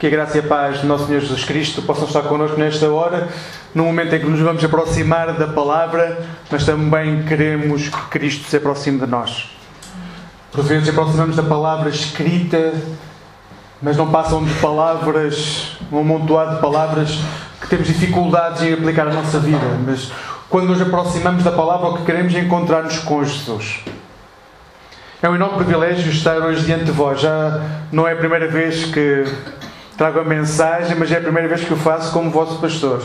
Que a graça e a paz do nosso Senhor Jesus Cristo possam estar connosco nesta hora, no momento em que nos vamos aproximar da palavra, mas também queremos que Cristo se aproxime de nós. Por vezes aproximamos da palavra escrita, mas não passam de palavras, um amontoado de palavras que temos dificuldades em aplicar à nossa vida. Mas quando nos aproximamos da palavra, o que queremos é encontrar-nos com Jesus. É um enorme privilégio estar hoje diante de vós. Já não é a primeira vez que trago a mensagem, mas é a primeira vez que o faço como vosso pastor.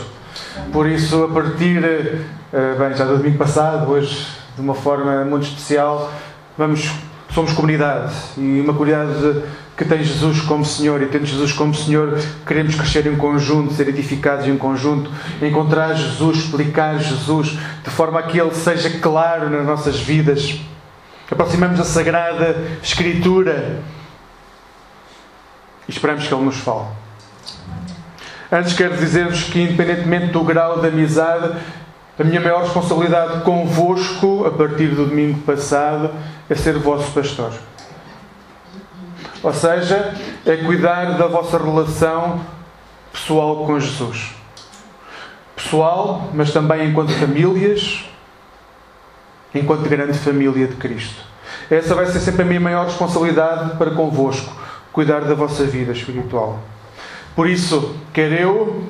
Por isso, a partir, eh, bem, já do domingo passado, hoje, de uma forma muito especial, vamos, somos comunidade e uma comunidade que tem Jesus como Senhor e tendo Jesus como Senhor, queremos crescer em conjunto, ser edificados em conjunto, encontrar Jesus, explicar Jesus, de forma a que Ele seja claro nas nossas vidas. Aproximamos da Sagrada Escritura e esperamos que Ele nos fale. Antes quero dizer-vos que, independentemente do grau de amizade, a minha maior responsabilidade convosco, a partir do domingo passado, é ser vosso pastor. Ou seja, é cuidar da vossa relação pessoal com Jesus. Pessoal, mas também enquanto famílias, enquanto grande família de Cristo. Essa vai ser sempre a minha maior responsabilidade para convosco, cuidar da vossa vida espiritual. Por isso, quer eu,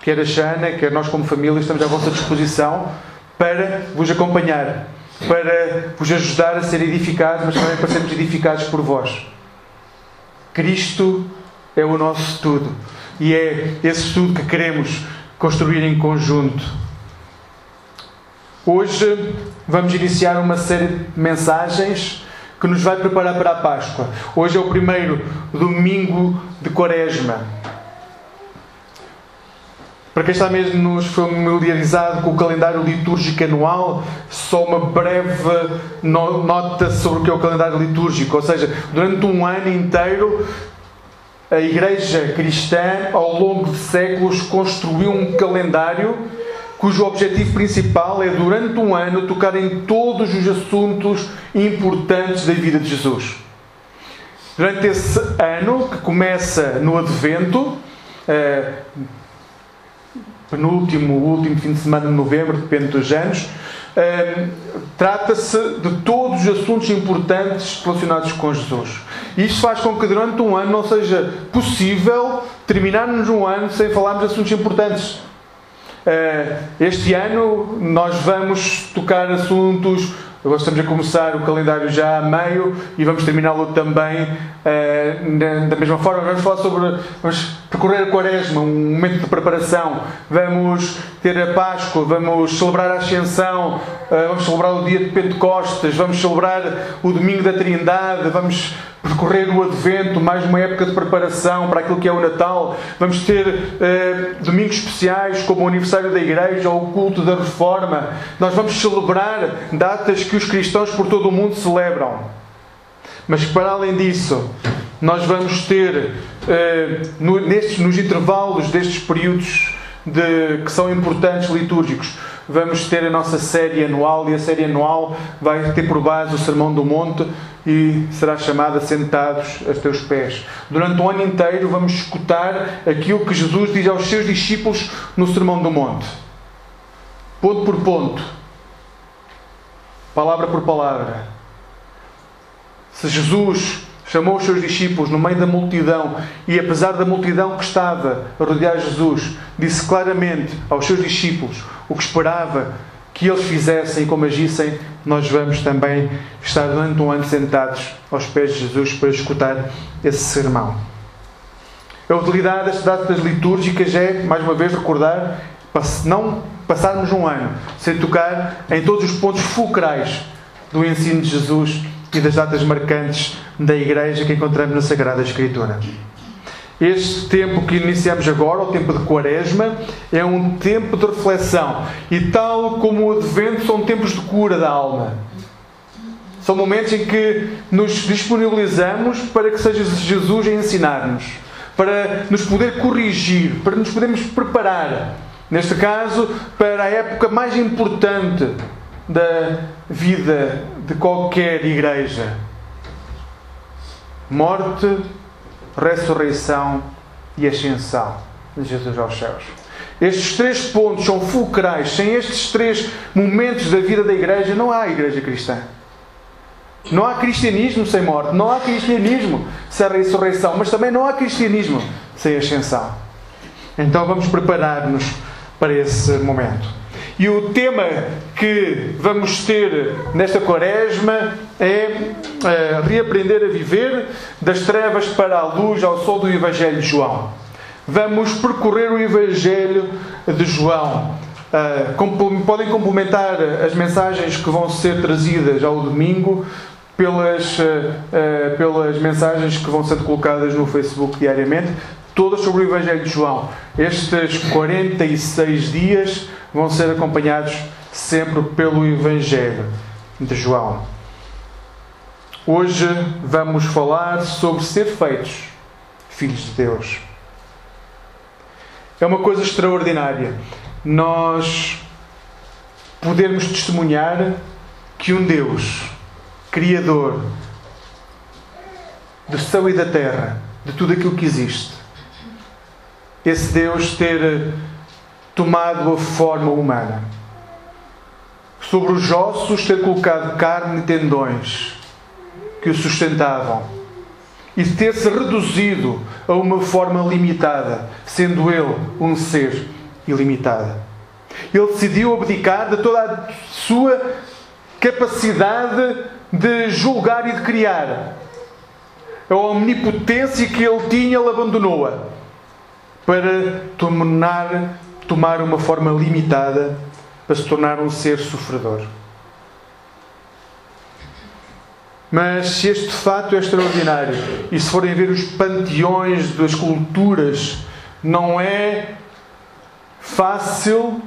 quer a Xana, quer nós como família, estamos à vossa disposição para vos acompanhar, para vos ajudar a ser edificados, mas também para sermos edificados por vós. Cristo é o nosso tudo e é esse tudo que queremos construir em conjunto. Hoje vamos iniciar uma série de mensagens que nos vai preparar para a Páscoa. Hoje é o primeiro domingo de Quaresma. Para quem está mesmo familiarizado com o calendário litúrgico anual, só uma breve nota sobre o que é o calendário litúrgico. Ou seja, durante um ano inteiro, a Igreja Cristã, ao longo de séculos, construiu um calendário cujo objetivo principal é, durante um ano, tocar em todos os assuntos importantes da vida de Jesus. Durante esse ano, que começa no Advento, eh, penúltimo, último fim de semana de novembro, depende dos anos, um, trata-se de todos os assuntos importantes relacionados com Jesus. Isto faz com que durante um ano não seja possível terminarmos um ano sem falarmos de assuntos importantes. Uh, este ano nós vamos tocar assuntos Agora estamos a começar o calendário já a meio e vamos terminá-lo também uh, da mesma forma. Vamos falar sobre. Vamos percorrer a Quaresma, um momento de preparação. Vamos ter a Páscoa, vamos celebrar a Ascensão, uh, vamos celebrar o dia de Pentecostes, vamos celebrar o Domingo da Trindade, vamos percorrer o Advento, mais uma época de preparação para aquilo que é o Natal. Vamos ter uh, domingos especiais, como o aniversário da Igreja ou o culto da Reforma. Nós vamos celebrar datas que os cristãos por todo o mundo celebram. Mas para além disso, nós vamos ter, uh, no, nestes, nos intervalos destes períodos de, que são importantes litúrgicos, vamos ter a nossa série anual e a série anual vai ter por base o Sermão do Monte e será chamada Sentados a teus pés. Durante o ano inteiro vamos escutar aquilo que Jesus diz aos seus discípulos no Sermão do Monte. Ponto por ponto. Palavra por palavra. Se Jesus chamou os seus discípulos no meio da multidão e, apesar da multidão que estava a rodear Jesus, disse claramente aos seus discípulos o que esperava que eles fizessem e como agissem, nós vamos também estar durante um ano sentados aos pés de Jesus para escutar esse sermão. A utilidade destas datas litúrgicas é, mais uma vez, recordar, não passarmos um ano sem tocar em todos os pontos fulcrais do ensino de Jesus e das datas marcantes da Igreja que encontramos na Sagrada Escritura. Este tempo que iniciamos agora, o tempo de Quaresma, é um tempo de reflexão. E tal como o Advento, são tempos de cura da alma. São momentos em que nos disponibilizamos para que seja Jesus a ensinar-nos, para nos poder corrigir, para nos podermos preparar. Neste caso, para a época mais importante da vida de qualquer igreja: morte, ressurreição e ascensão de Jesus aos céus. Estes três pontos são fulcrais. Sem estes três momentos da vida da igreja, não há igreja cristã. Não há cristianismo sem morte, não há cristianismo sem ressurreição, mas também não há cristianismo sem ascensão. Então vamos preparar-nos para esse momento. E o tema que vamos ter nesta quaresma é, é reaprender a viver das trevas para a luz ao sol do Evangelho de João. Vamos percorrer o Evangelho de João. Uh, podem complementar as mensagens que vão ser trazidas ao domingo pelas, uh, uh, pelas mensagens que vão ser colocadas no Facebook diariamente, todas sobre o Evangelho de João. Estes 46 dias vão ser acompanhados sempre pelo Evangelho de João. Hoje vamos falar sobre ser feitos filhos de Deus. É uma coisa extraordinária. Nós podermos testemunhar que um Deus, Criador do céu e da terra, de tudo aquilo que existe, esse Deus ter tomado a forma humana. Sobre os ossos ter colocado carne e tendões que o sustentavam e ter-se reduzido a uma forma limitada, sendo ele um ser ilimitado. Ele decidiu abdicar de toda a sua capacidade de julgar e de criar. A omnipotência que ele tinha, ele abandonou-a para tornar, tomar uma forma limitada, para se tornar um ser sofredor. Mas se este fato é extraordinário, e se forem ver os panteões das culturas, não é fácil,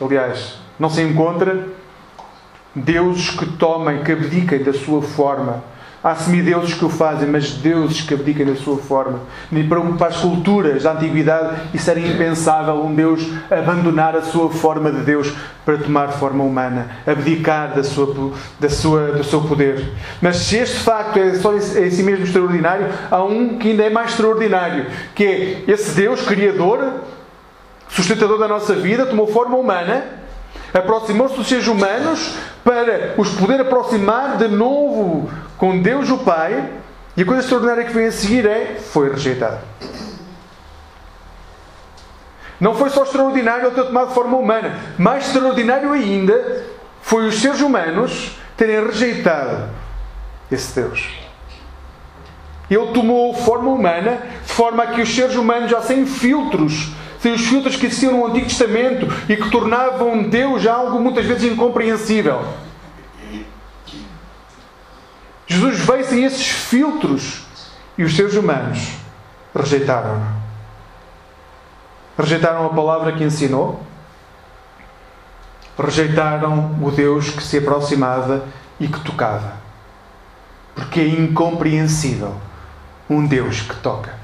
aliás, não se encontra deuses que tomem, que abdiquem da sua forma Há semideuses que o fazem, mas deuses que abdicam da sua forma. Para as culturas da antiguidade, isso era impensável, um Deus abandonar a sua forma de Deus para tomar forma humana, abdicar da sua, da sua, do seu poder. Mas se este facto é só é si mesmo extraordinário, há um que ainda é mais extraordinário, que é esse Deus Criador, sustentador da nossa vida, tomou forma humana, aproximou-se dos seres humanos para os poder aproximar de novo com Deus o Pai, e a coisa extraordinária que vem a seguir é: foi rejeitado. Não foi só extraordinário ele ter tomado forma humana, mais extraordinário ainda foi os seres humanos terem rejeitado esse Deus. Ele tomou forma humana de forma a que os seres humanos, já sem filtros, sem os filtros que existiam no Antigo Testamento e que tornavam Deus algo muitas vezes incompreensível Jesus veio sem esses filtros e os seres humanos rejeitaram-no. Rejeitaram a palavra que ensinou, rejeitaram o Deus que se aproximava e que tocava. Porque é incompreensível um Deus que toca.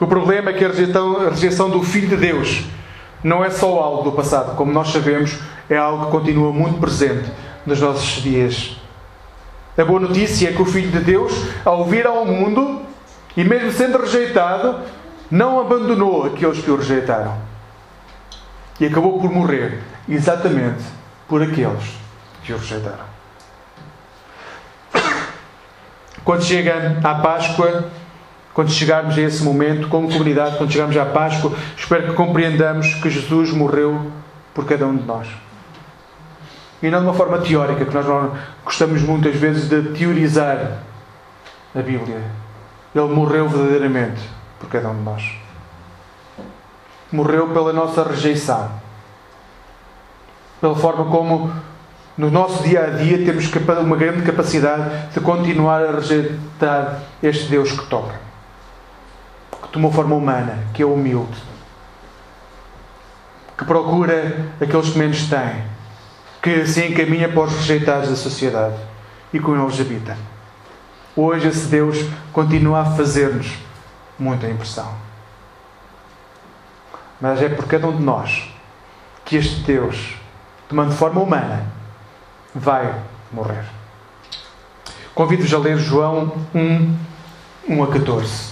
O problema é que a rejeição, a rejeição do Filho de Deus não é só algo do passado, como nós sabemos, é algo que continua muito presente nos nossos dias. A boa notícia é que o Filho de Deus, ao vir ao mundo, e mesmo sendo rejeitado, não abandonou aqueles que o rejeitaram. E acabou por morrer exatamente por aqueles que o rejeitaram. Quando chega à Páscoa, quando chegarmos a esse momento, como comunidade, quando chegarmos à Páscoa, espero que compreendamos que Jesus morreu por cada um de nós e não de uma forma teórica, que nós gostamos muitas vezes de teorizar a Bíblia. Ele morreu verdadeiramente por cada um de nós. Morreu pela nossa rejeição. Pela forma como no nosso dia a dia temos uma grande capacidade de continuar a rejeitar este Deus que toca, que tomou forma humana, que é humilde, que procura aqueles que menos têm, que se encaminha para os rejeitados da sociedade e com eles habita. Hoje esse Deus continua a fazer-nos muita impressão. Mas é por cada um de nós que este Deus, tomando forma humana, vai morrer. Convido-vos a ler João 1, 1 a 14.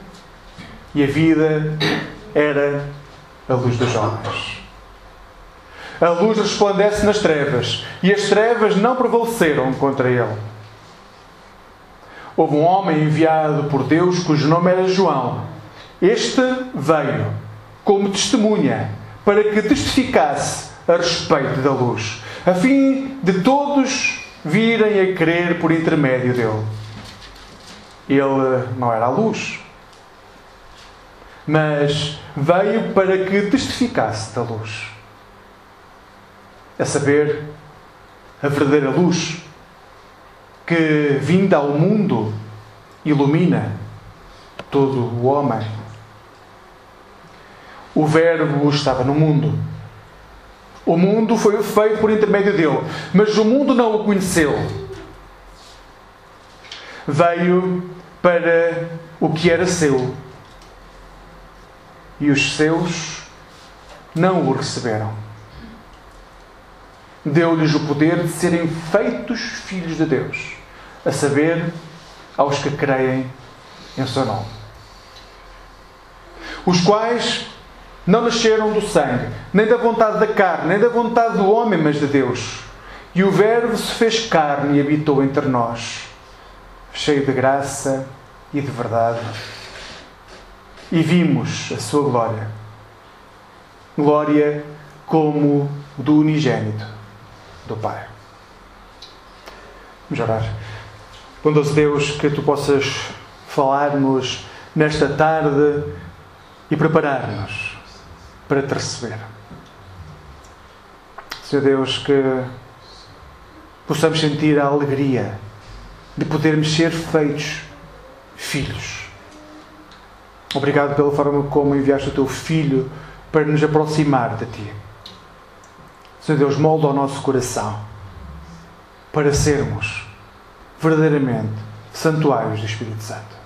e a vida era a luz dos homens. A luz resplandece nas trevas, e as trevas não prevaleceram contra ele. Houve um homem enviado por Deus cujo nome era João. Este veio como testemunha para que testificasse a respeito da luz, a fim de todos virem a crer por intermédio dele. Ele não era a luz, mas veio para que testificasse da luz. A saber, a verdadeira luz que, vinda ao mundo, ilumina todo o homem. O Verbo estava no mundo. O mundo foi feito por intermédio dele, mas o mundo não o conheceu. Veio para o que era seu e os seus não o receberam. Deu-lhes o poder de serem feitos filhos de Deus, a saber, aos que creem em seu nome. Os quais não nasceram do sangue, nem da vontade da carne, nem da vontade do homem, mas de Deus. E o Verbo se fez carne e habitou entre nós, cheio de graça e de verdade e vimos a sua glória. Glória como do unigênito do Pai. Vamos orar. Bondoso Deus, que tu possas falar-nos nesta tarde e preparar-nos para te receber. Senhor Deus, que possamos sentir a alegria de podermos ser feitos filhos Obrigado pela forma como enviaste o teu Filho para nos aproximar de ti. Senhor Deus, molda o nosso coração para sermos verdadeiramente santuários do Espírito Santo.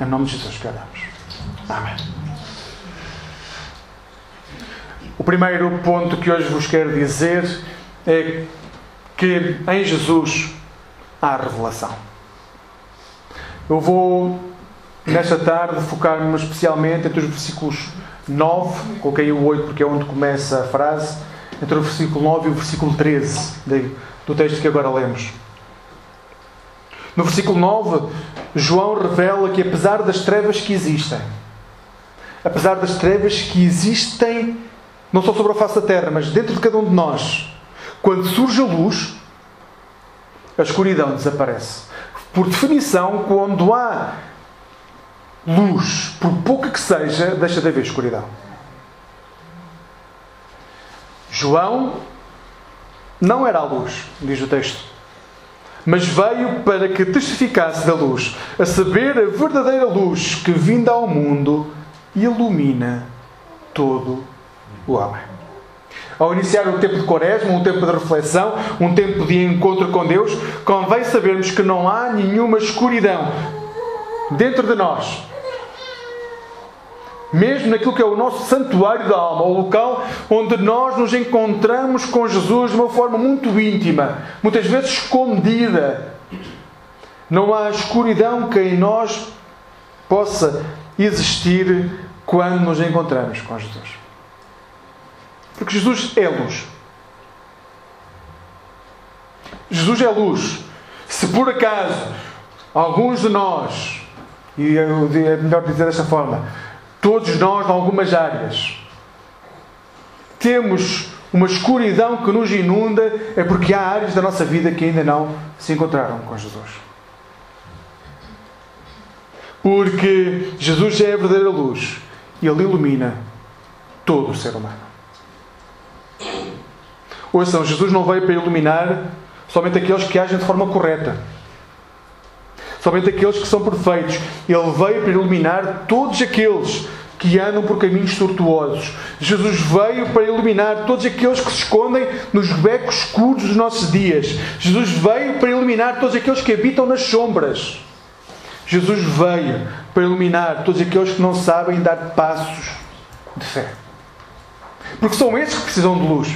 Em nome de Jesus que oramos. Amém. O primeiro ponto que hoje vos quero dizer é que em Jesus há revelação. Eu vou nesta tarde focar-me especialmente entre os versículos 9, coloquei o 8 porque é onde começa a frase, entre o versículo 9 e o versículo 13 do texto que agora lemos. No versículo 9, João revela que apesar das trevas que existem, apesar das trevas que existem não só sobre a face da terra, mas dentro de cada um de nós, quando surge a luz, a escuridão desaparece. Por definição, quando há luz, por pouca que seja, deixa de haver escuridão. João não era a luz, diz o texto, mas veio para que testificasse da luz, a saber, a verdadeira luz que, vinda ao mundo, ilumina todo o homem. Ao iniciar um tempo de quaresma, um tempo de reflexão, um tempo de encontro com Deus, convém sabermos que não há nenhuma escuridão dentro de nós mesmo naquilo que é o nosso santuário da alma, o local onde nós nos encontramos com Jesus de uma forma muito íntima, muitas vezes escondida. Não há escuridão que em nós possa existir quando nos encontramos com Jesus. Porque Jesus é luz. Jesus é luz. Se por acaso alguns de nós, e é melhor dizer desta forma, Todos nós, em algumas áreas, temos uma escuridão que nos inunda, é porque há áreas da nossa vida que ainda não se encontraram com Jesus. Porque Jesus é a verdadeira luz e Ele ilumina todo o ser humano. Ouçam, Jesus não veio para iluminar somente aqueles que agem de forma correta. Somente aqueles que são perfeitos. Ele veio para iluminar todos aqueles que andam por caminhos tortuosos. Jesus veio para iluminar todos aqueles que se escondem nos becos escuros dos nossos dias. Jesus veio para iluminar todos aqueles que habitam nas sombras. Jesus veio para iluminar todos aqueles que não sabem dar passos de fé. Porque são esses que precisam de luz.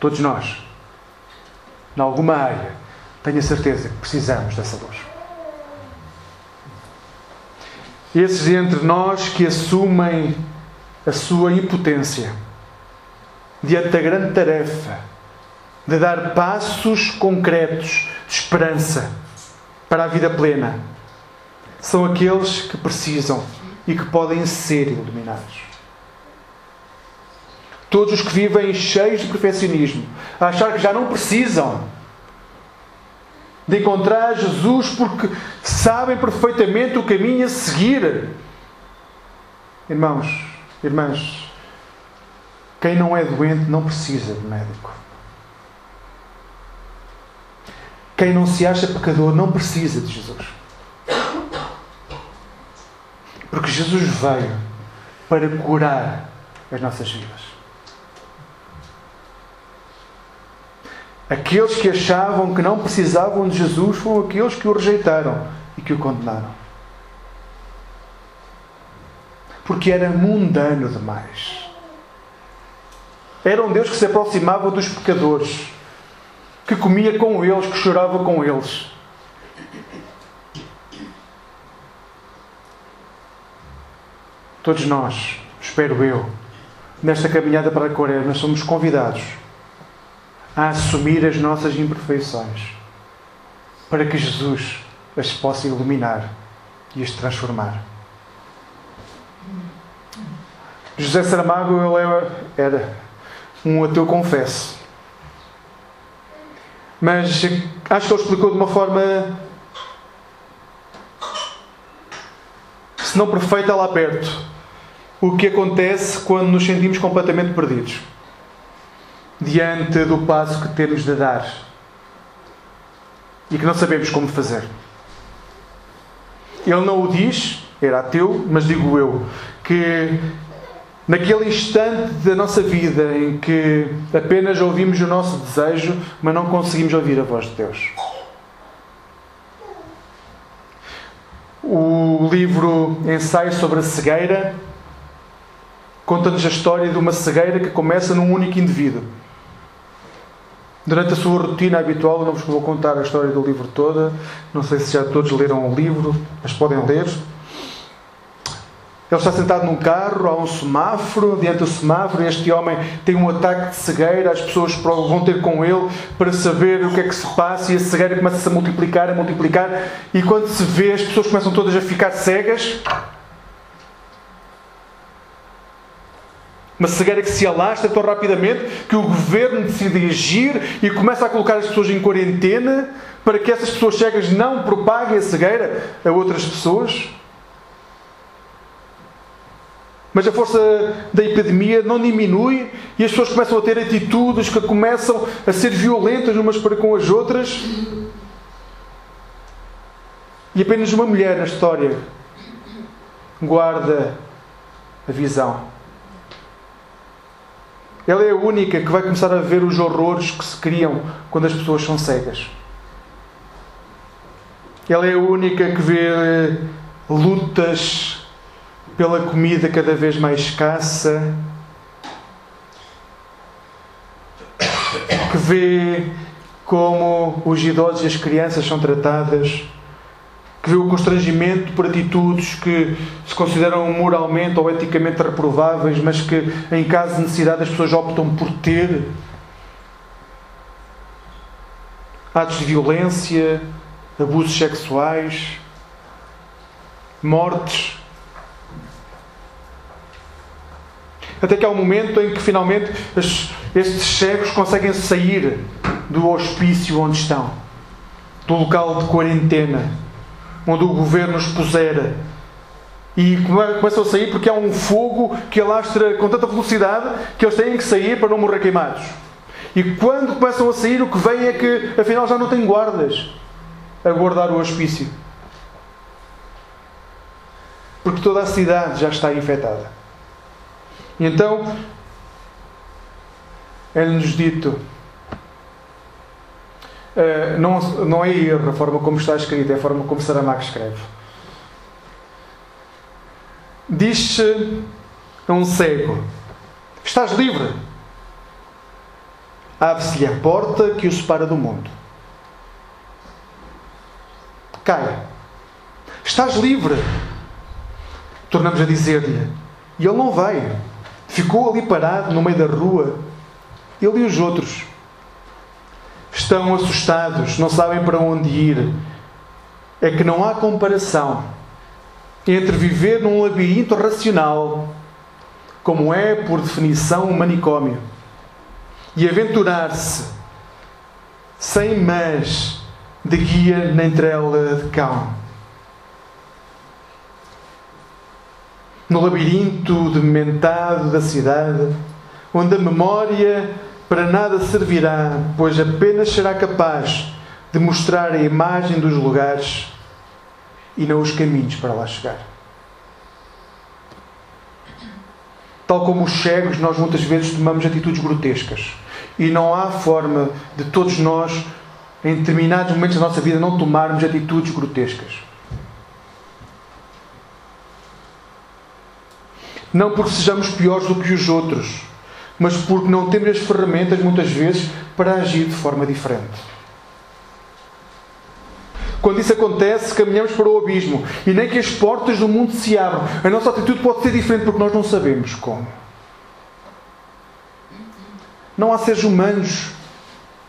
Todos nós, em alguma área, tenho a certeza que precisamos dessa luz. Esses entre nós que assumem a sua impotência diante da grande tarefa de dar passos concretos de esperança para a vida plena, são aqueles que precisam e que podem ser iluminados. Todos os que vivem cheios de perfeccionismo, a achar que já não precisam de encontrar Jesus porque sabem perfeitamente o caminho a seguir. Irmãos, irmãs, quem não é doente não precisa de médico. Quem não se acha pecador não precisa de Jesus. Porque Jesus veio para curar as nossas vidas. Aqueles que achavam que não precisavam de Jesus foram aqueles que o rejeitaram e que o condenaram. Porque era mundano demais. Era um Deus que se aproximava dos pecadores, que comia com eles, que chorava com eles. Todos nós, espero eu, nesta caminhada para a Quaresma, somos convidados a assumir as nossas imperfeições, para que Jesus as possa iluminar e as transformar. José Saramago ele era um ateu confesso. Mas acho que ele explicou de uma forma, se não perfeita, lá perto, o que acontece quando nos sentimos completamente perdidos diante do passo que temos de dar e que não sabemos como fazer. Ele não o diz, era ateu, mas digo eu, que naquele instante da nossa vida em que apenas ouvimos o nosso desejo, mas não conseguimos ouvir a voz de Deus. O livro Ensaio sobre a Cegueira conta-nos a história de uma cegueira que começa num único indivíduo Durante a sua rotina habitual, não vos vou contar a história do livro toda, não sei se já todos leram o livro, mas podem ler. Ele está sentado num carro, há um semáforo, diante do semáforo, este homem tem um ataque de cegueira, as pessoas vão ter com ele para saber o que é que se passa e a cegueira começa-se a multiplicar, a multiplicar, e quando se vê, as pessoas começam todas a ficar cegas. Uma cegueira que se alastra tão rapidamente que o governo decide agir e começa a colocar as pessoas em quarentena para que essas pessoas cegas não propaguem a cegueira a outras pessoas. Mas a força da epidemia não diminui e as pessoas começam a ter atitudes que começam a ser violentas umas para com as outras. E apenas uma mulher na história guarda a visão. Ela é a única que vai começar a ver os horrores que se criam quando as pessoas são cegas. Ela é a única que vê lutas pela comida cada vez mais escassa, que vê como os idosos e as crianças são tratadas que vê o constrangimento por atitudes que se consideram moralmente ou eticamente reprováveis, mas que, em caso de necessidade, as pessoas optam por ter. Atos de violência, abusos sexuais, mortes. Até que há um momento em que finalmente estes cegos conseguem sair do hospício onde estão, do local de quarentena onde o governo os pusera E começam a sair porque há um fogo que alastra com tanta velocidade que eles têm que sair para não morrer queimados. E quando começam a sair, o que vem é que afinal já não tem guardas a guardar o hospício. Porque toda a cidade já está infectada. E então é-nos dito. Uh, não, não é erro a forma como está escrito, é a forma como Saramago escreve. Diz-se a um cego: Estás livre. Abre-se-lhe a porta que o separa do mundo. Cai. Estás livre. Tornamos a dizer-lhe. E ele não vai. Ficou ali parado no meio da rua. Ele e os outros. Estão assustados, não sabem para onde ir. É que não há comparação entre viver num labirinto racional, como é, por definição, um manicômio, e aventurar-se sem mais de guia nem trela de cão. No labirinto dementado da cidade, onde a memória para nada servirá, pois apenas será capaz de mostrar a imagem dos lugares e não os caminhos para lá chegar. Tal como os cegos, nós muitas vezes tomamos atitudes grotescas. E não há forma de todos nós, em determinados momentos da nossa vida, não tomarmos atitudes grotescas. Não porque sejamos piores do que os outros, mas porque não temos as ferramentas, muitas vezes, para agir de forma diferente. Quando isso acontece, caminhamos para o abismo e nem que as portas do mundo se abram. A nossa atitude pode ser diferente porque nós não sabemos como. Não há seres humanos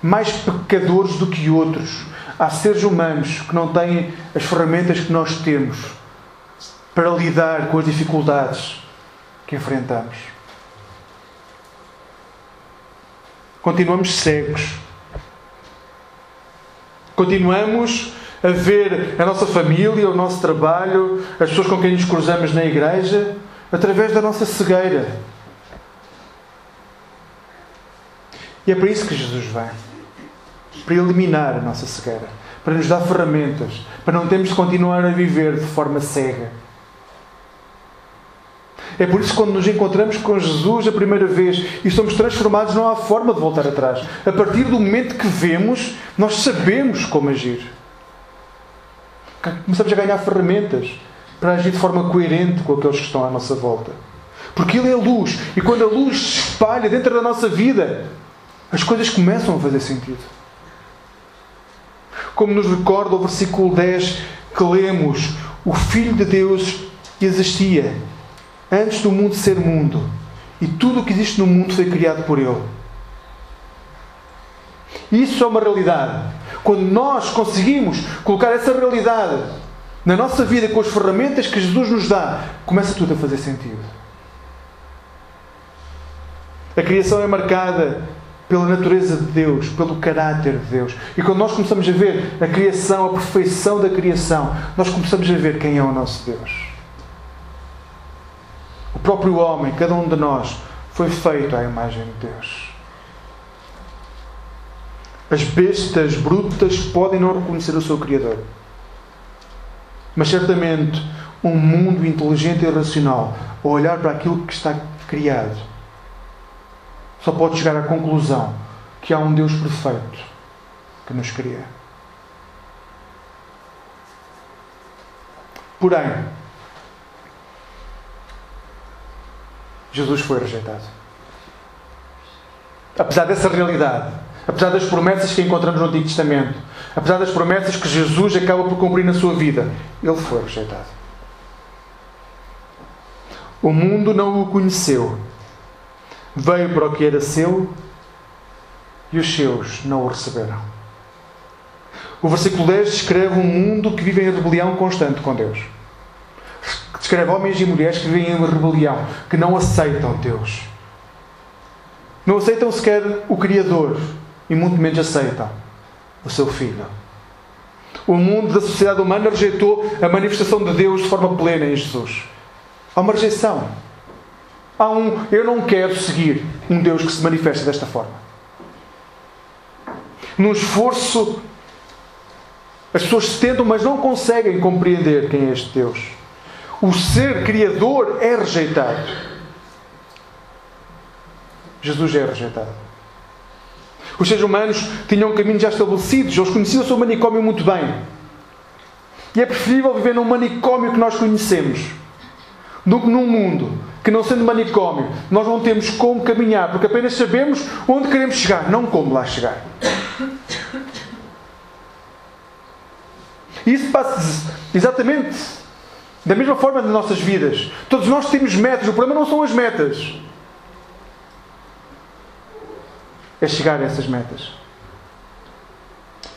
mais pecadores do que outros. Há seres humanos que não têm as ferramentas que nós temos para lidar com as dificuldades que enfrentamos. Continuamos cegos. Continuamos a ver a nossa família, o nosso trabalho, as pessoas com quem nos cruzamos na igreja, através da nossa cegueira. E é para isso que Jesus vem para eliminar a nossa cegueira, para nos dar ferramentas, para não termos de continuar a viver de forma cega. É por isso que quando nos encontramos com Jesus a primeira vez e somos transformados, não há forma de voltar atrás. A partir do momento que vemos, nós sabemos como agir começamos a ganhar ferramentas para agir de forma coerente com aqueles que estão à nossa volta. Porque Ele é luz. E quando a luz se espalha dentro da nossa vida, as coisas começam a fazer sentido. Como nos recorda o versículo 10 que lemos: O Filho de Deus existia antes do mundo ser mundo. E tudo o que existe no mundo foi criado por Ele. Isso é uma realidade. Quando nós conseguimos colocar essa realidade na nossa vida com as ferramentas que Jesus nos dá, começa tudo a fazer sentido. A criação é marcada pela natureza de Deus, pelo caráter de Deus. E quando nós começamos a ver a criação, a perfeição da criação, nós começamos a ver quem é o nosso Deus. O próprio homem, cada um de nós, foi feito à imagem de Deus. As bestas brutas podem não reconhecer o seu Criador. Mas certamente um mundo inteligente e racional, ao olhar para aquilo que está criado, só pode chegar à conclusão que há um Deus perfeito que nos cria. Porém, Jesus foi rejeitado. Apesar dessa realidade, apesar das promessas que encontramos no Antigo Testamento, apesar das promessas que Jesus acaba por cumprir na sua vida, ele foi rejeitado. O mundo não o conheceu. Veio para o que era seu e os seus não o receberam. O versículo 10 descreve um mundo que vive em rebelião constante com Deus. Descreve homens e mulheres que vivem em rebelião, que não aceitam Deus. Não aceitam sequer o Criador, e muito menos aceitam o seu filho. O mundo da sociedade humana rejeitou a manifestação de Deus de forma plena em Jesus. Há uma rejeição. Há um eu não quero seguir um Deus que se manifesta desta forma. Num esforço, as pessoas se tentam, mas não conseguem compreender quem é este Deus. O ser criador é rejeitado. Jesus é rejeitado. Os seres humanos tinham caminhos já estabelecidos, eles conheciam o seu manicômio muito bem. E é preferível viver num manicômio que nós conhecemos do que num mundo que, não sendo manicômio, nós não temos como caminhar, porque apenas sabemos onde queremos chegar, não como lá chegar. Isso passa exatamente da mesma forma nas nossas vidas. Todos nós temos metas, o problema não são as metas. É chegar a essas metas.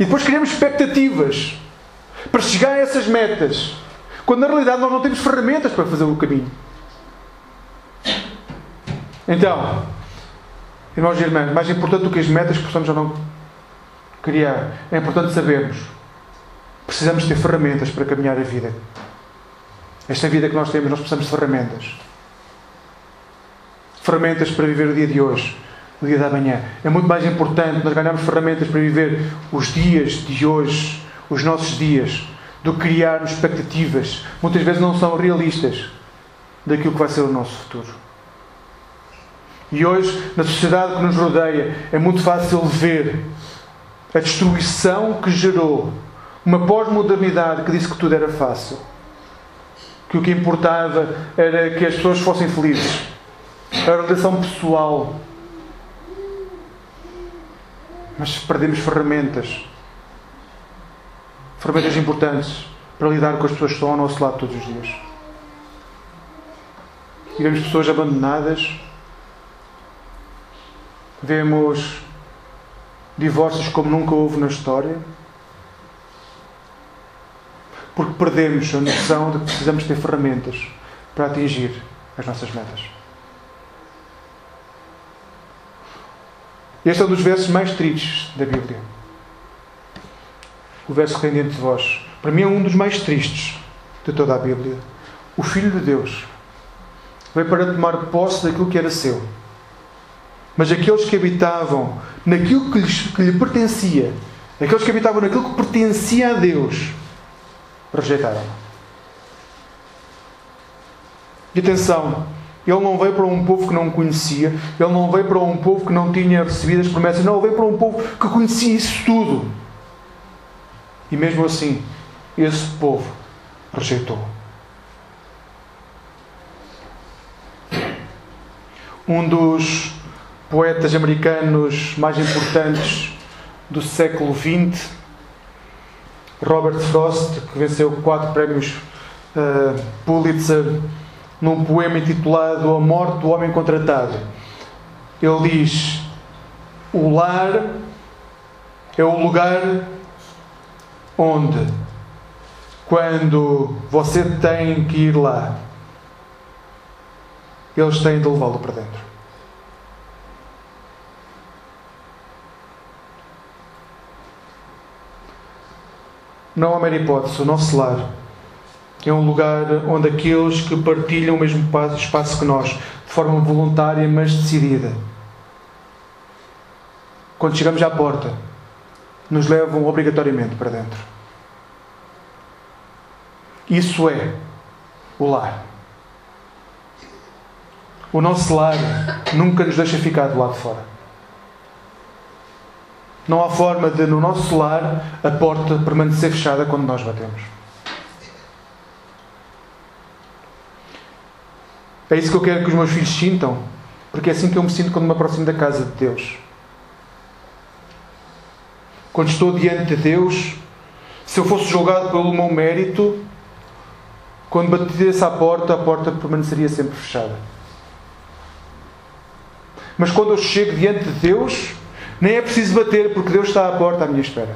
E depois criamos expectativas para chegar a essas metas. Quando na realidade nós não temos ferramentas para fazer o caminho. Então, irmãos e irmãs, mais importante do que as metas que possamos ou não criar, é importante sabermos. Precisamos ter ferramentas para caminhar a vida. Esta vida que nós temos, nós precisamos de ferramentas. Ferramentas para viver o dia de hoje, o dia da manhã. É muito mais importante nós ganharmos ferramentas para viver os dias de hoje, os nossos dias, do que criarmos expectativas. Muitas vezes não são realistas daquilo que vai ser o nosso futuro. E hoje, na sociedade que nos rodeia, é muito fácil ver a destruição que gerou uma pós-modernidade que disse que tudo era fácil. Que o que importava era que as pessoas fossem felizes. A relação pessoal. Mas perdemos ferramentas. Ferramentas importantes para lidar com as pessoas que estão ao nosso lado todos os dias. E vemos pessoas abandonadas. Vemos divórcios como nunca houve na história porque perdemos a noção de que precisamos ter ferramentas para atingir as nossas metas. Este é um dos versos mais tristes da Bíblia. O verso dentro de vós. Para mim é um dos mais tristes de toda a Bíblia. O Filho de Deus veio para tomar posse daquilo que era seu. Mas aqueles que habitavam naquilo que, lhes, que lhe pertencia, aqueles que habitavam naquilo que pertencia a Deus, rejeitaram. E atenção, ele não veio para um povo que não conhecia, ele não veio para um povo que não tinha recebido as promessas, não, ele veio para um povo que conhecia isso tudo. E mesmo assim, esse povo rejeitou. Um dos poetas americanos mais importantes do século XX Robert Frost, que venceu quatro prémios uh, Pulitzer, num poema intitulado A Morte do Homem Contratado. Ele diz: O lar é o lugar onde, quando você tem que ir lá, eles têm de levá-lo para dentro. Não há mera hipótese. O nosso lar é um lugar onde aqueles que partilham o mesmo espaço que nós, de forma voluntária, mas decidida, quando chegamos à porta, nos levam obrigatoriamente para dentro. Isso é o lar. O nosso lar nunca nos deixa ficar do lado de fora. Não há forma de, no nosso lar, a porta permanecer fechada quando nós batemos. É isso que eu quero que os meus filhos sintam, porque é assim que eu me sinto quando me aproximo da casa de Deus. Quando estou diante de Deus, se eu fosse julgado pelo meu mérito, quando batesse à porta, a porta permaneceria sempre fechada. Mas quando eu chego diante de Deus, nem é preciso bater, porque Deus está à porta à minha espera.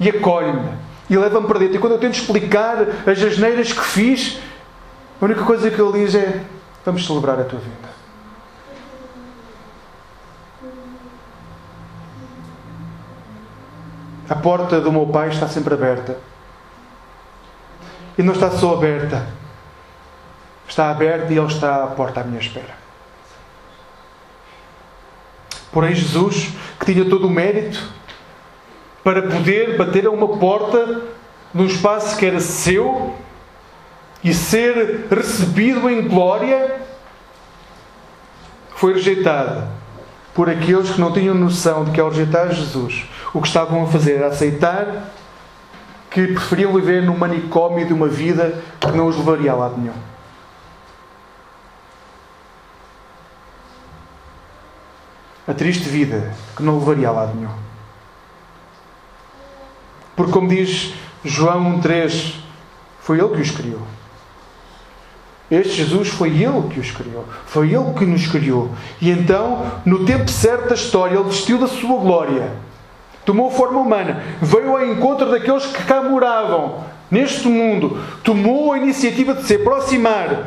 E acolhe-me. E leva-me para dentro. E quando eu tento explicar as asneiras que fiz, a única coisa que ele diz é: Vamos celebrar a tua vida. A porta do meu Pai está sempre aberta. E não está só aberta, está aberta e Ele está à porta à minha espera. Porém, Jesus, que tinha todo o mérito para poder bater a uma porta num espaço que era seu e ser recebido em glória, foi rejeitado por aqueles que não tinham noção de que ao rejeitar Jesus, o que estavam a fazer era aceitar que preferiam viver no manicômio de uma vida que não os levaria a lado nenhum. A triste vida que não levaria a lado nenhum. Porque, como diz João 1,3, foi Ele que os criou. Este Jesus foi Ele que os criou. Foi Ele que nos criou. E então, no tempo certo da história, Ele vestiu da sua glória tomou forma humana, veio ao encontro daqueles que cá moravam, neste mundo, tomou a iniciativa de se aproximar,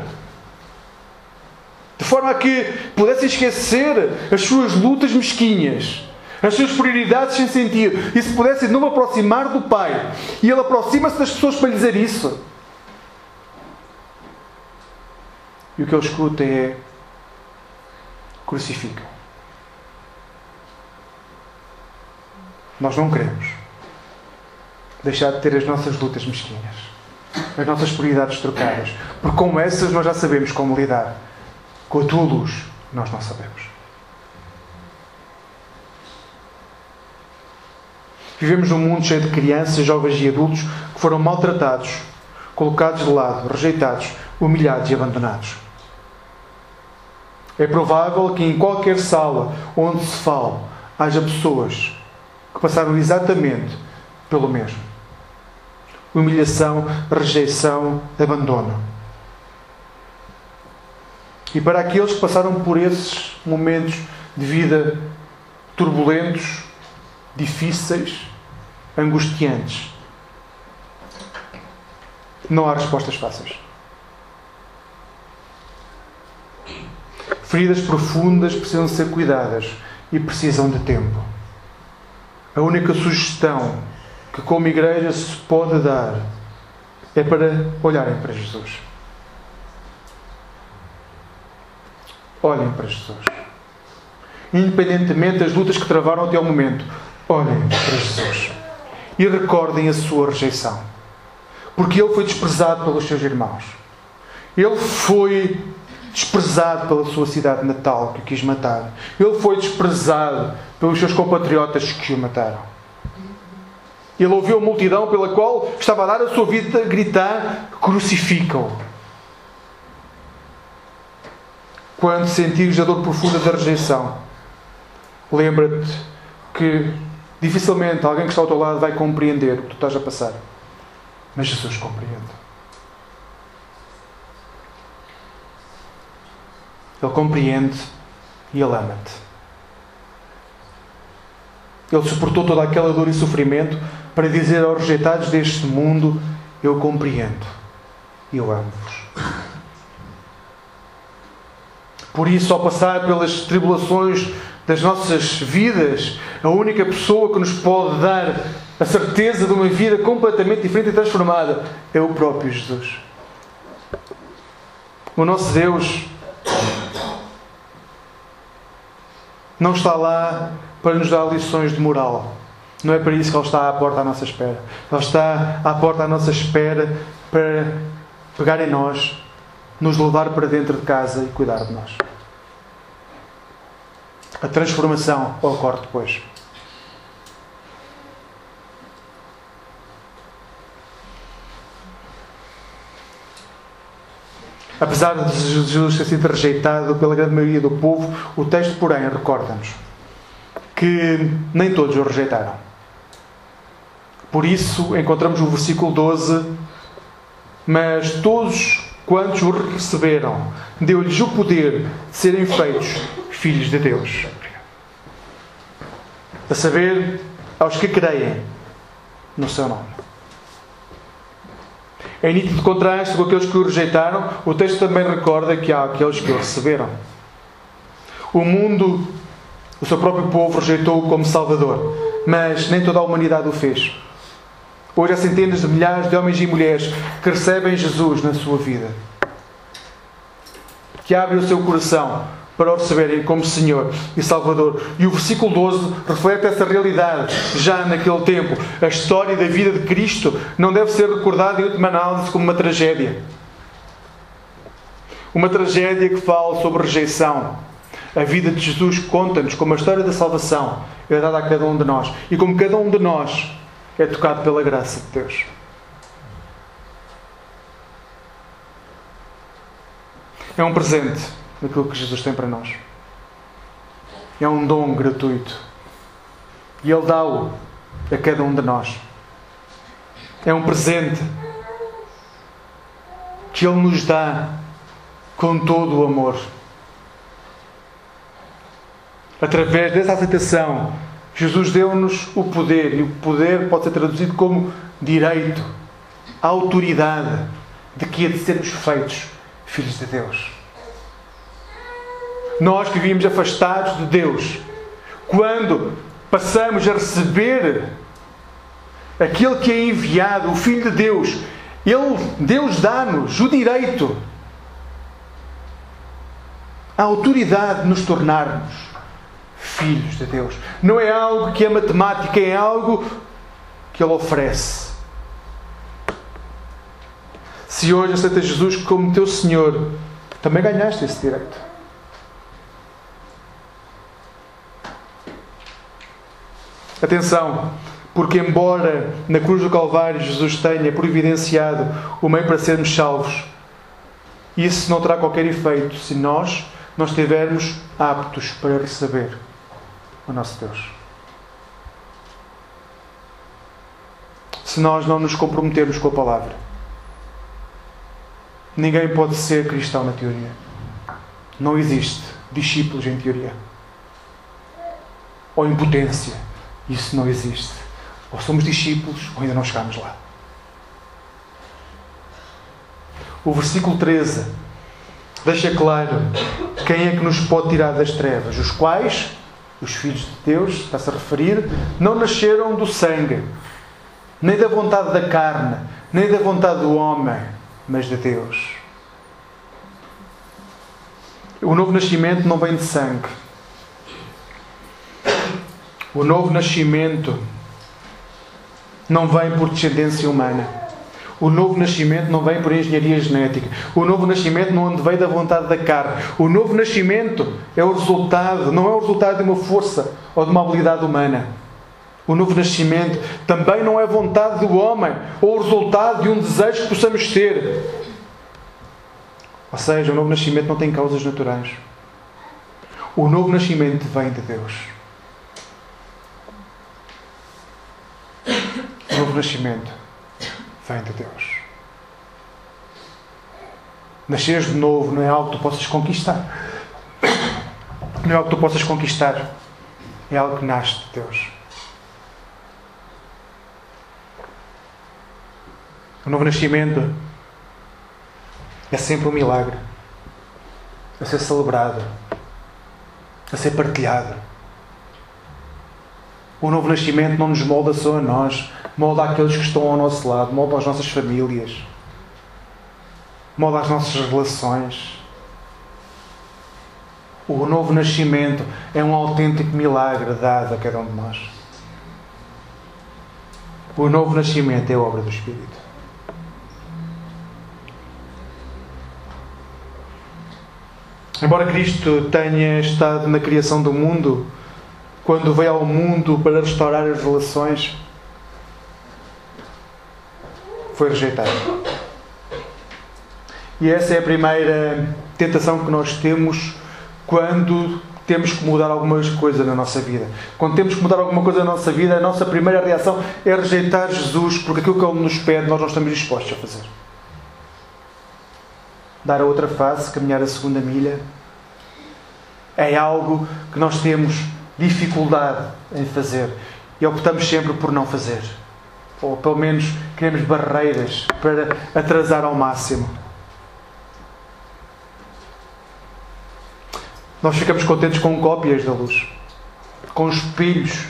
de forma a que pudessem esquecer as suas lutas mesquinhas, as suas prioridades sem sentido, e se pudessem de novo aproximar do Pai. E Ele aproxima-se das pessoas para lhe dizer isso. E o que ele escuta é: crucifica. Nós não queremos deixar de ter as nossas lutas mesquinhas, as nossas prioridades trocadas, porque com essas nós já sabemos como lidar. Com a tua luz, nós não sabemos. Vivemos num mundo cheio de crianças, jovens e adultos que foram maltratados, colocados de lado, rejeitados, humilhados e abandonados. É provável que em qualquer sala onde se fale haja pessoas que passaram exatamente pelo mesmo. Humilhação, rejeição, abandono. E para aqueles que passaram por esses momentos de vida turbulentos, difíceis, angustiantes, não há respostas fáceis. Feridas profundas precisam ser cuidadas e precisam de tempo. A única sugestão que, como igreja, se pode dar é para olharem para Jesus. Olhem para Jesus. Independentemente das lutas que travaram até ao momento, olhem para Jesus. E recordem a sua rejeição. Porque ele foi desprezado pelos seus irmãos. Ele foi desprezado pela sua cidade natal que o quis matar. Ele foi desprezado pelos seus compatriotas que o mataram. Ele ouviu a multidão pela qual estava a dar a sua vida gritar: crucificam. Quando sentires a dor profunda da rejeição, lembra-te que dificilmente alguém que está ao teu lado vai compreender o que tu estás a passar. Mas Jesus compreende. Ele compreende e Ele ama-te. Ele suportou toda aquela dor e sofrimento para dizer aos rejeitados deste mundo: Eu compreendo e eu amo-vos. Por isso, ao passar pelas tribulações das nossas vidas, a única pessoa que nos pode dar a certeza de uma vida completamente diferente e transformada é o próprio Jesus. O nosso Deus não está lá para nos dar lições de moral. Não é para isso que Ele está à porta à nossa espera. Ele está à porta à nossa espera para pegar em nós, nos levar para dentro de casa e cuidar de nós. A transformação ocorre depois. Apesar de Jesus ter sido rejeitado pela grande maioria do povo, o texto, porém, recorda-nos que nem todos o rejeitaram. Por isso, encontramos o versículo 12: Mas todos quantos o receberam, deu-lhes o poder de serem feitos filhos de Deus. A saber, aos que creem no seu nome. Em nítido contraste com aqueles que o rejeitaram, o texto também recorda que há aqueles que o receberam. O mundo, o seu próprio povo, rejeitou-o como Salvador, mas nem toda a humanidade o fez. Hoje há centenas de milhares de homens e mulheres que recebem Jesus na sua vida, que abrem o seu coração para o receberem como Senhor e Salvador. E o versículo 12 reflete essa realidade já naquele tempo. A história da vida de Cristo não deve ser recordada em última análise como uma tragédia. Uma tragédia que fala sobre rejeição. A vida de Jesus conta-nos como a história da salvação é dada a cada um de nós. E como cada um de nós é tocado pela graça de Deus. É um presente naquilo que Jesus tem para nós. É um dom gratuito. E Ele dá-o a cada um de nós. É um presente que Ele nos dá com todo o amor. Através dessa aceitação, Jesus deu-nos o poder, e o poder pode ser traduzido como direito, autoridade de que é de sermos feitos filhos de Deus. Nós que vivíamos afastados de Deus, quando passamos a receber aquele que é enviado, o Filho de Deus, ele, Deus dá-nos o direito, a autoridade de nos tornarmos filhos de Deus. Não é algo que é matemática, é algo que Ele oferece. Se hoje aceitas Jesus como teu Senhor, também ganhaste esse direito. Atenção, porque embora na cruz do Calvário Jesus tenha providenciado o meio para sermos salvos, isso não terá qualquer efeito se nós não estivermos aptos para receber o nosso Deus. Se nós não nos comprometermos com a palavra, ninguém pode ser cristão na teoria. Não existe discípulos em teoria. Ou impotência isso não existe. Ou somos discípulos ou ainda não chegamos lá. O versículo 13 deixa claro quem é que nos pode tirar das trevas. Os quais, os filhos de Deus, está-se a referir, não nasceram do sangue, nem da vontade da carne, nem da vontade do homem, mas de Deus. O novo nascimento não vem de sangue, o novo nascimento não vem por descendência humana. O novo nascimento não vem por engenharia genética. O novo nascimento não veio da vontade da carne. O novo nascimento é o resultado, não é o resultado de uma força ou de uma habilidade humana. O novo nascimento também não é vontade do homem ou o resultado de um desejo que possamos ter. Ou seja, o novo nascimento não tem causas naturais. O novo nascimento vem de Deus. novo nascimento vem de Deus. Nasceres de novo não é algo que tu possas conquistar. Não é algo que tu possas conquistar. É algo que nasce de Deus. O novo nascimento é sempre um milagre a ser celebrado, a ser partilhado. O novo nascimento não nos molda só a nós, molda aqueles que estão ao nosso lado, molda as nossas famílias, molda as nossas relações. O novo nascimento é um autêntico milagre dado a cada um de nós. O novo nascimento é obra do Espírito. Embora Cristo tenha estado na criação do mundo, quando veio ao mundo para restaurar as relações, foi rejeitado. E essa é a primeira tentação que nós temos quando temos que mudar algumas coisas na nossa vida. Quando temos que mudar alguma coisa na nossa vida, a nossa primeira reação é rejeitar Jesus, porque aquilo que Ele nos pede nós não estamos dispostos a fazer. Dar a outra face, caminhar a segunda milha, é algo que nós temos dificuldade em fazer e optamos sempre por não fazer ou pelo menos criamos barreiras para atrasar ao máximo. Nós ficamos contentes com cópias da luz, com espelhos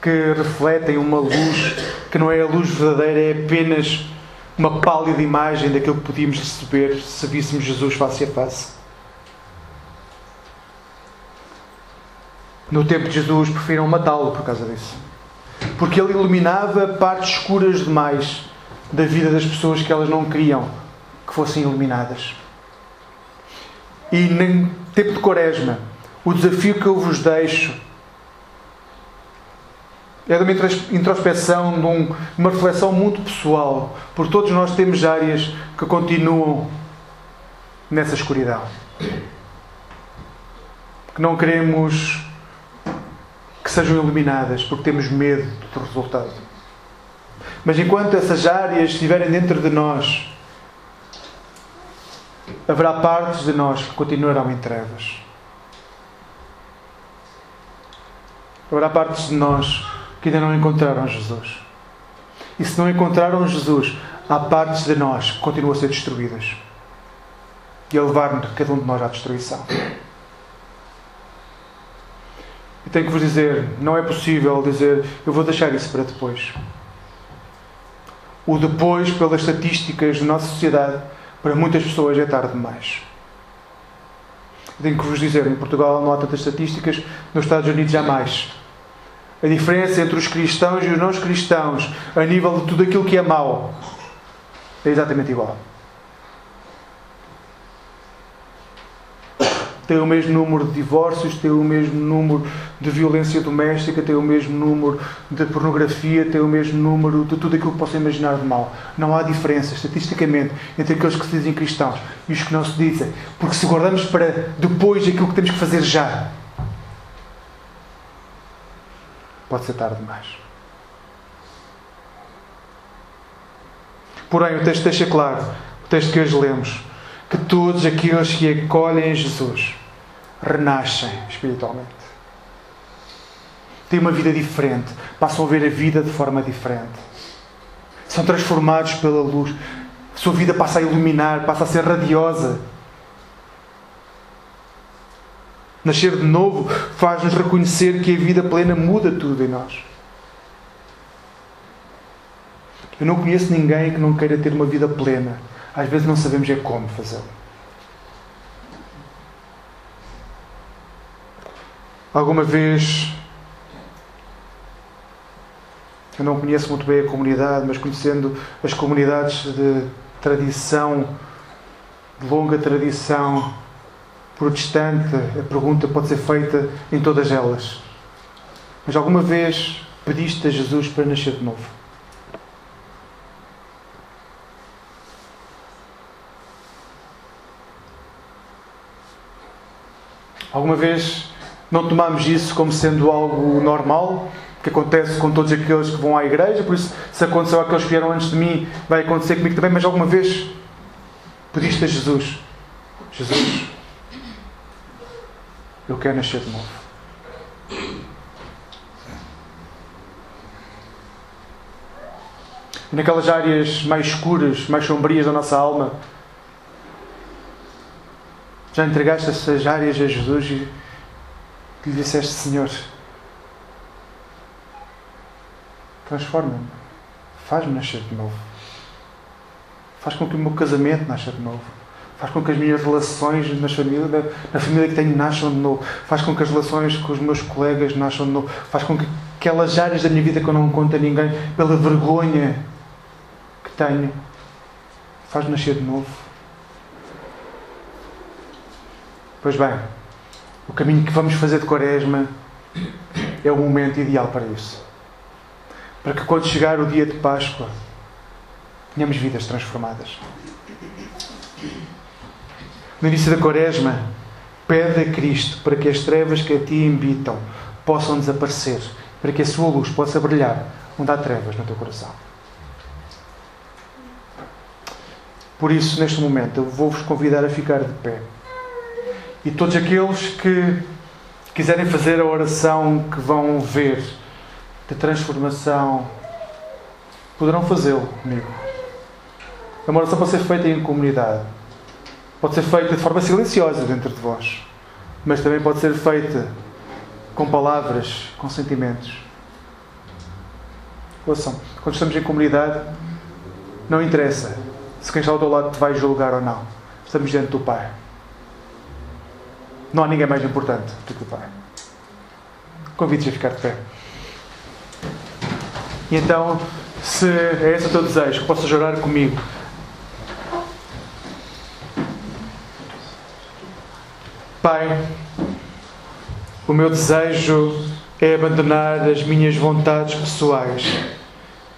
que refletem uma luz que não é a luz verdadeira, é apenas uma pálida imagem daquilo que podíamos receber se víssemos Jesus face a face. No tempo de Jesus, preferiram matá-lo por causa disso. Porque ele iluminava partes escuras demais da vida das pessoas que elas não queriam que fossem iluminadas. E no tempo de Quaresma, o desafio que eu vos deixo é de uma introspecção, de uma reflexão muito pessoal, porque todos nós temos áreas que continuam nessa escuridão. Que não queremos que sejam iluminadas, porque temos medo do resultado. Mas enquanto essas áreas estiverem dentro de nós, haverá partes de nós que continuarão em trevas. Haverá partes de nós que ainda não encontraram Jesus. E se não encontraram Jesus, há partes de nós que continuam a ser destruídas e a levar cada um de nós à destruição. E tenho que vos dizer: não é possível dizer eu vou deixar isso para depois. O depois, pelas estatísticas da nossa sociedade, para muitas pessoas é tarde demais. Tenho que vos dizer: em Portugal não há tantas estatísticas, nos Estados Unidos há mais. A diferença entre os cristãos e os não cristãos, a nível de tudo aquilo que é mau, é exatamente igual. Tem o mesmo número de divórcios, tem o mesmo número de violência doméstica, tem o mesmo número de pornografia, tem o mesmo número de tudo aquilo que possa imaginar de mal. Não há diferença, estatisticamente, entre aqueles que se dizem cristãos e os que não se dizem. Porque se guardamos para depois aquilo que temos que fazer já, pode ser tarde demais. Porém, o texto deixa claro, o texto que hoje lemos, que todos aqueles que acolhem Jesus renascem espiritualmente. Têm uma vida diferente, passam a ver a vida de forma diferente. São transformados pela luz. A sua vida passa a iluminar, passa a ser radiosa. Nascer de novo faz-nos reconhecer que a vida plena muda tudo em nós. Eu não conheço ninguém que não queira ter uma vida plena. Às vezes não sabemos é como fazê-lo. Alguma vez eu não conheço muito bem a comunidade, mas conhecendo as comunidades de tradição, de longa tradição, protestante, a pergunta pode ser feita em todas elas. Mas alguma vez pediste a Jesus para nascer de novo? Alguma vez não tomamos isso como sendo algo normal, que acontece com todos aqueles que vão à igreja, por isso, se aconteceu àqueles que vieram antes de mim, vai acontecer comigo também, mas alguma vez pediste a Jesus: Jesus, eu quero nascer de novo. Naquelas áreas mais escuras, mais sombrias da nossa alma, já entregaste essas áreas a Jesus e lhe disseste: Senhor, transforma-me, faz-me nascer de novo, faz com que o meu casamento nasça de novo Faz com que as minhas relações na família, na família que tenho nasçam de novo. Faz com que as relações com os meus colegas nasçam de novo. Faz com que aquelas áreas da minha vida que eu não conto a ninguém, pela vergonha que tenho, faz nascer de novo. Pois bem, o caminho que vamos fazer de Quaresma é o momento ideal para isso. Para que quando chegar o dia de Páscoa, tenhamos vidas transformadas no início da Quaresma, pede a Cristo para que as trevas que a ti imbitam possam desaparecer, para que a sua luz possa brilhar onde há trevas no teu coração. Por isso, neste momento, eu vou-vos convidar a ficar de pé. E todos aqueles que quiserem fazer a oração que vão ver de transformação, poderão fazê-lo comigo. É uma oração pode ser feita em comunidade. Pode ser feita de forma silenciosa dentro de vós, mas também pode ser feita com palavras, com sentimentos. Ouçam, quando estamos em comunidade, não interessa se quem está ao teu lado te vai julgar ou não. Estamos diante do Pai. Não há ninguém mais importante do que o Pai. Convido-te a ficar de pé. E então, se é esse o teu desejo, que possas orar comigo. Pai, o meu desejo é abandonar as minhas vontades pessoais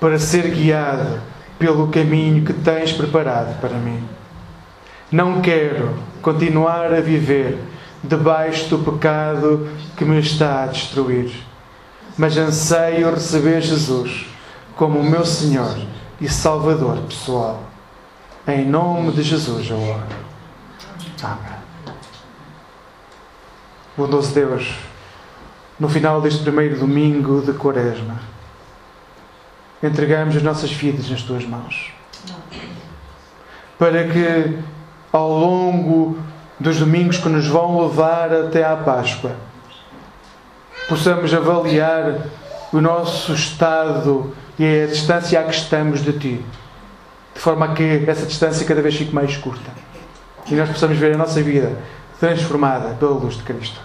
para ser guiado pelo caminho que tens preparado para mim. Não quero continuar a viver debaixo do pecado que me está a destruir, mas anseio receber Jesus como o meu Senhor e Salvador pessoal. Em nome de Jesus eu oro. Amém. Bondoso Deus, no final deste primeiro domingo de Quaresma, entregamos as nossas vidas nas tuas mãos. Para que ao longo dos domingos que nos vão levar até à Páscoa, possamos avaliar o nosso estado e a distância a que estamos de Ti, de forma a que essa distância cada vez fique mais curta e nós possamos ver a nossa vida transformada pela luz de Cristo.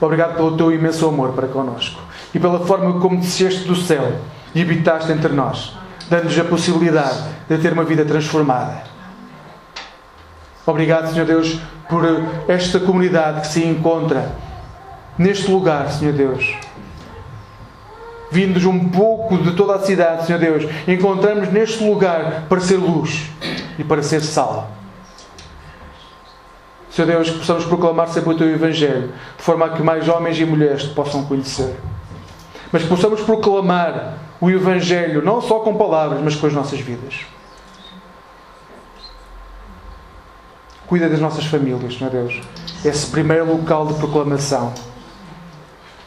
Obrigado pelo Teu imenso amor para connosco e pela forma como desceste do céu e habitaste entre nós, dando-nos a possibilidade de ter uma vida transformada. Obrigado, Senhor Deus, por esta comunidade que se encontra neste lugar, Senhor Deus. Vindos um pouco de toda a cidade, Senhor Deus, encontramos neste lugar para ser luz e para ser sal. Senhor Deus, que possamos proclamar sempre o Teu Evangelho, de forma a que mais homens e mulheres te possam conhecer. Mas que possamos proclamar o Evangelho não só com palavras, mas com as nossas vidas. Cuida das nossas famílias, Senhor Deus. Esse primeiro local de proclamação.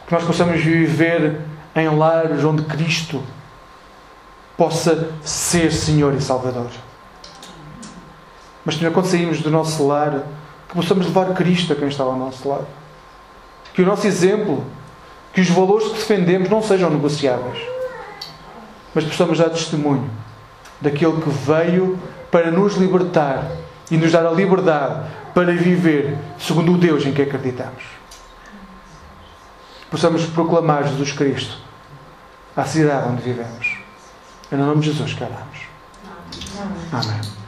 Que nós possamos viver em lares onde Cristo possa ser Senhor e Salvador. Mas, Senhor, quando saímos do nosso lar, que possamos levar Cristo a quem está ao nosso lado. Que o nosso exemplo, que os valores que defendemos não sejam negociáveis, mas possamos dar testemunho daquele que veio para nos libertar e nos dar a liberdade para viver segundo o Deus em que acreditamos. Possamos proclamar Jesus Cristo à cidade onde vivemos. Em nome de Jesus que oramos. Amém.